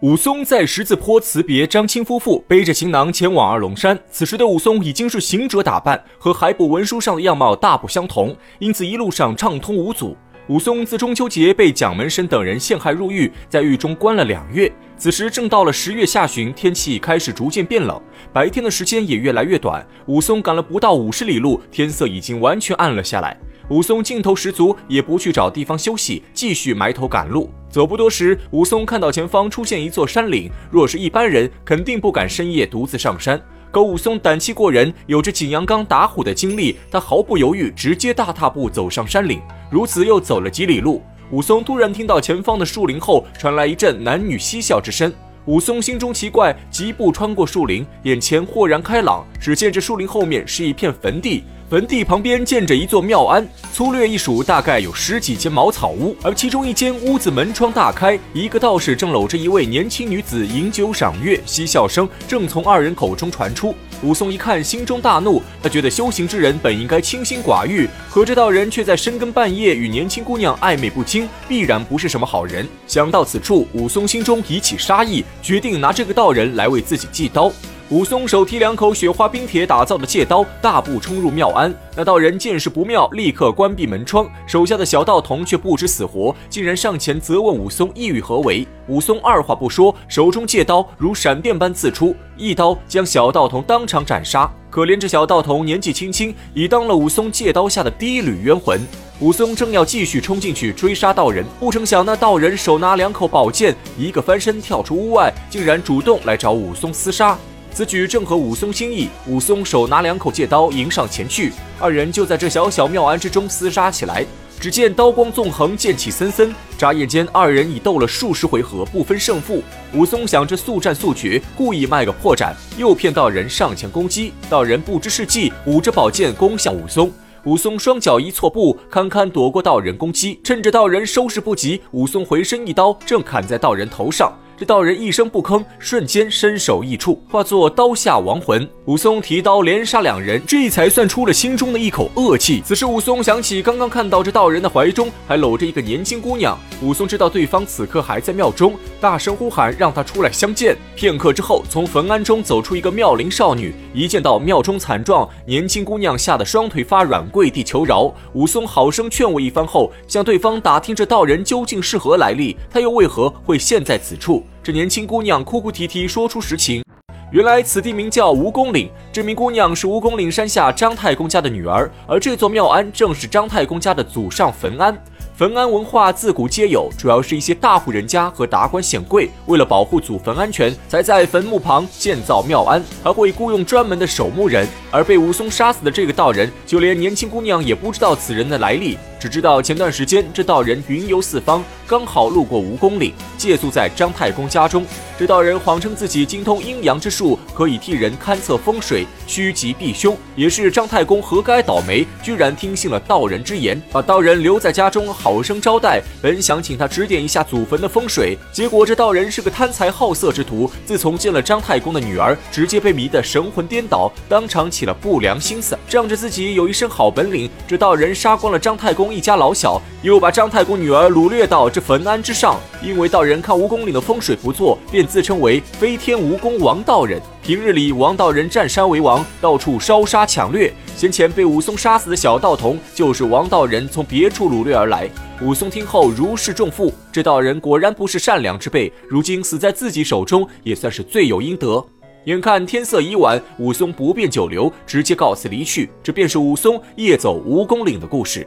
武松在十字坡辞别张青夫妇，背着行囊前往二龙山。此时的武松已经是行者打扮，和海捕文书上的样貌大不相同，因此一路上畅通无阻。武松自中秋节被蒋门神等人陷害入狱，在狱中关了两月。此时正到了十月下旬，天气开始逐渐变冷，白天的时间也越来越短。武松赶了不到五十里路，天色已经完全暗了下来。武松劲头十足，也不去找地方休息，继续埋头赶路。走不多时，武松看到前方出现一座山岭，若是一般人，肯定不敢深夜独自上山。可武松胆气过人，有着景阳冈打虎的经历，他毫不犹豫，直接大踏步走上山岭。如此又走了几里路，武松突然听到前方的树林后传来一阵男女嬉笑之声。武松心中奇怪，疾步穿过树林，眼前豁然开朗，只见这树林后面是一片坟地。坟地旁边建着一座庙庵，粗略一数，大概有十几间茅草屋，而其中一间屋子门窗大开，一个道士正搂着一位年轻女子饮酒赏月，嬉笑声正从二人口中传出。武松一看，心中大怒，他觉得修行之人本应该清心寡欲，可这道人却在深更半夜与年轻姑娘暧昧不清，必然不是什么好人。想到此处，武松心中已起杀意，决定拿这个道人来为自己祭刀。武松手提两口雪花冰铁打造的戒刀，大步冲入庙庵。那道人见势不妙，立刻关闭门窗。手下的小道童却不知死活，竟然上前责问武松意欲何为。武松二话不说，手中戒刀如闪电般刺出，一刀将小道童当场斩杀。可怜这小道童年纪轻轻，已当了武松戒刀下的第一缕冤魂。武松正要继续冲进去追杀道人，不成想那道人手拿两口宝剑，一个翻身跳出屋外，竟然主动来找武松厮杀。此举正合武松心意，武松手拿两口戒刀迎上前去，二人就在这小小庙庵之中厮杀起来。只见刀光纵横，剑气森森，眨眼间二人已斗了数十回合，不分胜负。武松想着速战速决，故意卖个破绽，诱骗道人上前攻击。道人不知是计，舞着宝剑攻向武松。武松双脚一错步，堪堪躲过道人攻击。趁着道人收拾不及，武松回身一刀，正砍在道人头上。这道人一声不吭，瞬间身首异处，化作刀下亡魂。武松提刀连杀两人，这才算出了心中的一口恶气。此时，武松想起刚刚看到这道人的怀中还搂着一个年轻姑娘，武松知道对方此刻还在庙中，大声呼喊让他出来相见。片刻之后，从坟庵中走出一个妙龄少女，一见到庙中惨状，年轻姑娘吓得双腿发软，跪地求饶。武松好生劝慰一番后，向对方打听这道人究竟是何来历，他又为何会陷在此处。这年轻姑娘哭哭啼啼说出实情，原来此地名叫蜈蚣岭，这名姑娘是蜈蚣岭山下张太公家的女儿，而这座庙庵正是张太公家的祖上坟庵。坟庵文化自古皆有，主要是一些大户人家和达官显贵为了保护祖坟安全，才在坟墓旁建造庙庵，还会雇佣专门的守墓人。而被武松杀死的这个道人，就连年轻姑娘也不知道此人的来历。只知道前段时间这道人云游四方，刚好路过蜈蚣岭，借宿在张太公家中。这道人谎称自己精通阴阳之术，可以替人勘测风水，趋吉避凶。也是张太公何该倒霉，居然听信了道人之言，把道人留在家中好生招待。本想请他指点一下祖坟的风水，结果这道人是个贪财好色之徒。自从见了张太公的女儿，直接被迷得神魂颠倒，当场起了不良心思，仗着自己有一身好本领，这道人杀光了张太公。一家老小又把张太公女儿掳掠到这坟庵之上，因为道人看蜈蚣岭的风水不错，便自称为飞天蜈蚣王道人。平日里，王道人占山为王，到处烧杀抢掠。先前被武松杀死的小道童，就是王道人从别处掳掠而来。武松听后如释重负，这道人果然不是善良之辈，如今死在自己手中，也算是罪有应得。眼看天色已晚，武松不便久留，直接告辞离去。这便是武松夜走蜈蚣岭的故事。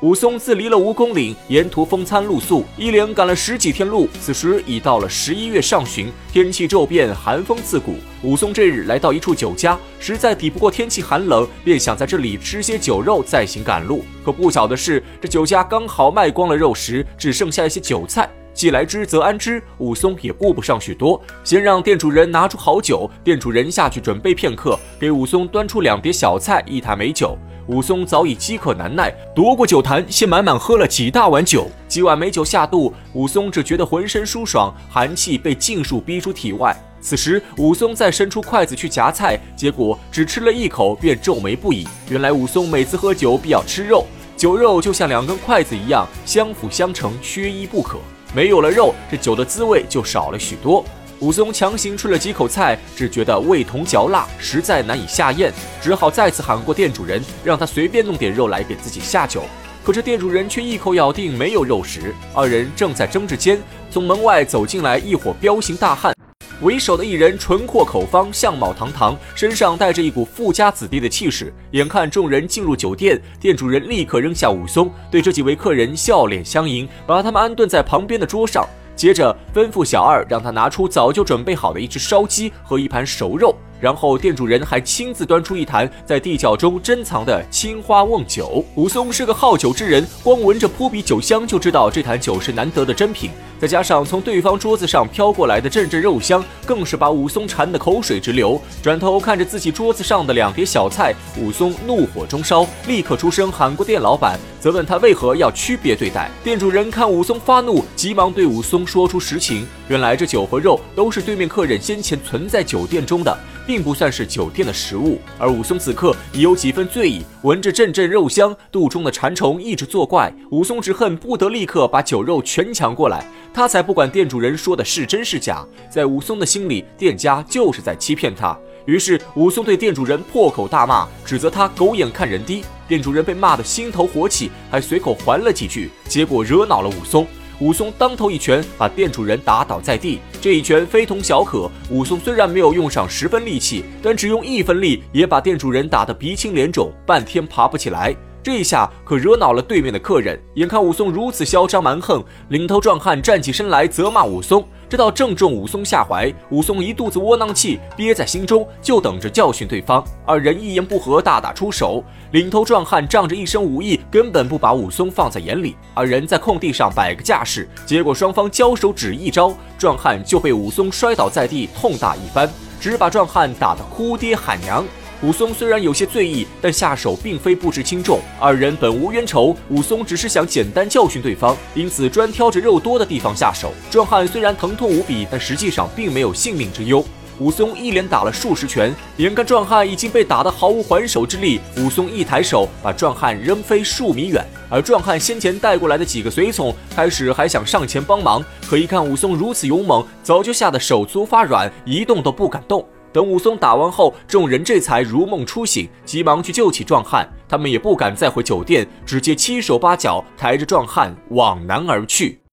武松自离了蜈蚣岭，沿途风餐露宿，一连赶了十几天路。此时已到了十一月上旬，天气骤变，寒风刺骨。武松这日来到一处酒家，实在抵不过天气寒冷，便想在这里吃些酒肉，再行赶路。可不巧的是，这酒家刚好卖光了肉食，只剩下一些酒菜。既来之则安之，武松也顾不上许多，先让店主人拿出好酒。店主人下去准备片刻，给武松端出两碟小菜，一坛美酒。武松早已饥渴难耐，夺过酒坛，先满满喝了几大碗酒。几碗美酒下肚，武松只觉得浑身舒爽，寒气被尽数逼出体外。此时，武松再伸出筷子去夹菜，结果只吃了一口便皱眉不已。原来武松每次喝酒必要吃肉，酒肉就像两根筷子一样，相辅相成，缺一不可。没有了肉，这酒的滋味就少了许多。武松强行吃了几口菜，只觉得味同嚼蜡，实在难以下咽，只好再次喊过店主人，让他随便弄点肉来给自己下酒。可这店主人却一口咬定没有肉食。二人正在争执间，从门外走进来一伙彪形大汉，为首的一人唇阔口方，相貌堂堂，身上带着一股富家子弟的气势。眼看众人进入酒店，店主人立刻扔下武松，对这几位客人笑脸相迎，把他们安顿在旁边的桌上。接着吩咐小二，让他拿出早就准备好的一只烧鸡和一盘熟肉。然后店主人还亲自端出一坛在地窖中珍藏的青花瓮酒。武松是个好酒之人，光闻着扑鼻酒香就知道这坛酒是难得的珍品。再加上从对方桌子上飘过来的阵阵肉香，更是把武松馋得口水直流。转头看着自己桌子上的两碟小菜，武松怒火中烧，立刻出声喊过店老板，责问他为何要区别对待。店主人看武松发怒，急忙对武松说出实情。原来这酒和肉都是对面客人先前存在酒店中的。并不算是酒店的食物，而武松此刻已有几分醉意，闻着阵阵肉香，肚中的馋虫一直作怪。武松只恨不得立刻把酒肉全抢过来，他才不管店主人说的是真是假。在武松的心里，店家就是在欺骗他。于是武松对店主人破口大骂，指责他狗眼看人低。店主人被骂得心头火起，还随口还了几句，结果惹恼了武松。武松当头一拳把店主人打倒在地，这一拳非同小可。武松虽然没有用上十分力气，但只用一分力也把店主人打得鼻青脸肿，半天爬不起来。这一下可惹恼了对面的客人。眼看武松如此嚣张蛮横，领头壮汉站起身来责骂武松。这倒正中武松下怀，武松一肚子窝囊气憋在心中，就等着教训对方。二人一言不合，大打出手。领头壮汉仗着一身武艺，根本不把武松放在眼里。二人在空地上摆个架势，结果双方交手只一招，壮汉就被武松摔倒在地，痛打一番，只把壮汉打得哭爹喊娘。武松虽然有些醉意，但下手并非不知轻重。二人本无冤仇，武松只是想简单教训对方，因此专挑着肉多的地方下手。壮汉虽然疼痛无比，但实际上并没有性命之忧。武松一连打了数十拳，眼看壮汉已经被打得毫无还手之力，武松一抬手把壮汉扔飞数米远。而壮汉先前带过来的几个随从开始还想上前帮忙，可一看武松如此勇猛，早就吓得手足发软，一动都不敢动。等武松打完后，众人这才如梦初醒，急忙去救起壮汉。他们也不敢再回酒店，直接七手八脚抬着壮汉往南而去。